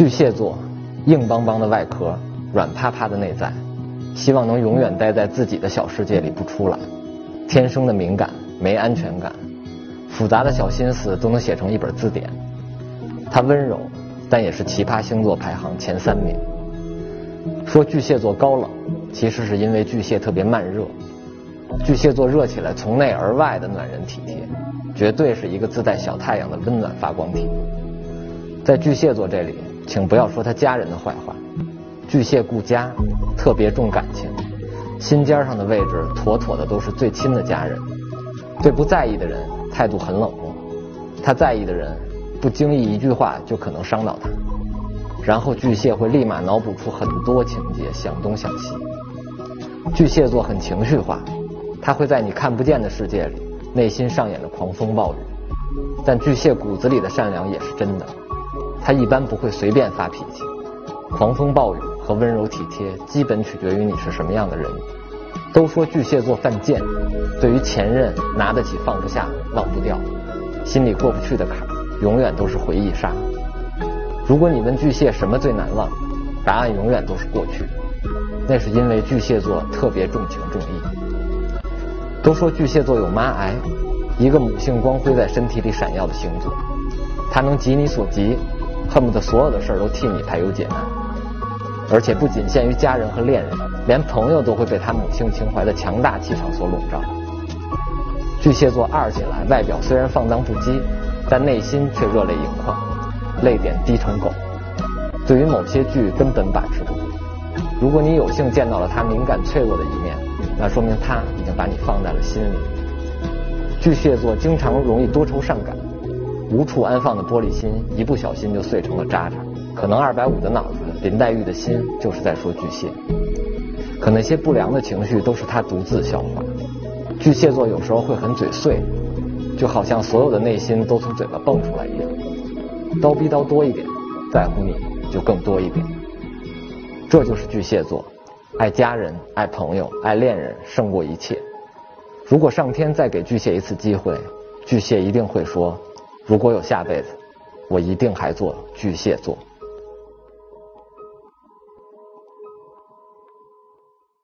巨蟹座，硬邦邦的外壳，软趴趴的内在，希望能永远待在自己的小世界里不出来。天生的敏感，没安全感，复杂的小心思都能写成一本字典。他温柔，但也是奇葩星座排行前三名。说巨蟹座高冷，其实是因为巨蟹特别慢热。巨蟹座热起来从内而外的暖人体贴，绝对是一个自带小太阳的温暖发光体。在巨蟹座这里。请不要说他家人的坏话。巨蟹顾家，特别重感情，心尖上的位置妥妥的都是最亲的家人。对不在意的人态度很冷漠，他在意的人不经意一句话就可能伤到他。然后巨蟹会立马脑补出很多情节，想东想西。巨蟹座很情绪化，他会在你看不见的世界里，内心上演着狂风暴雨。但巨蟹骨子里的善良也是真的。他一般不会随便发脾气，狂风暴雨和温柔体贴基本取决于你是什么样的人。都说巨蟹座犯贱，对于前任拿得起放不下忘不掉，心里过不去的坎，永远都是回忆杀。如果你问巨蟹什么最难忘，答案永远都是过去，那是因为巨蟹座特别重情重义。都说巨蟹座有妈癌，一个母性光辉在身体里闪耀的星座，它能急你所急。恨不得所有的事儿都替你排忧解难，而且不仅限于家人和恋人，连朋友都会被他母性情怀的强大气场所笼罩。巨蟹座二起来，外表虽然放荡不羁，但内心却热泪盈眶，泪点低成狗。对于某些剧根本把持不住。如果你有幸见到了他敏感脆弱的一面，那说明他已经把你放在了心里。巨蟹座经常容易多愁善感。无处安放的玻璃心，一不小心就碎成了渣渣。可能二百五的脑子，林黛玉的心就是在说巨蟹。可那些不良的情绪都是他独自消化。巨蟹座有时候会很嘴碎，就好像所有的内心都从嘴巴蹦出来一样。叨逼叨多一点，在乎你就更多一点。这就是巨蟹座，爱家人、爱朋友、爱恋人胜过一切。如果上天再给巨蟹一次机会，巨蟹一定会说。如果有下辈子，我一定还做巨蟹座。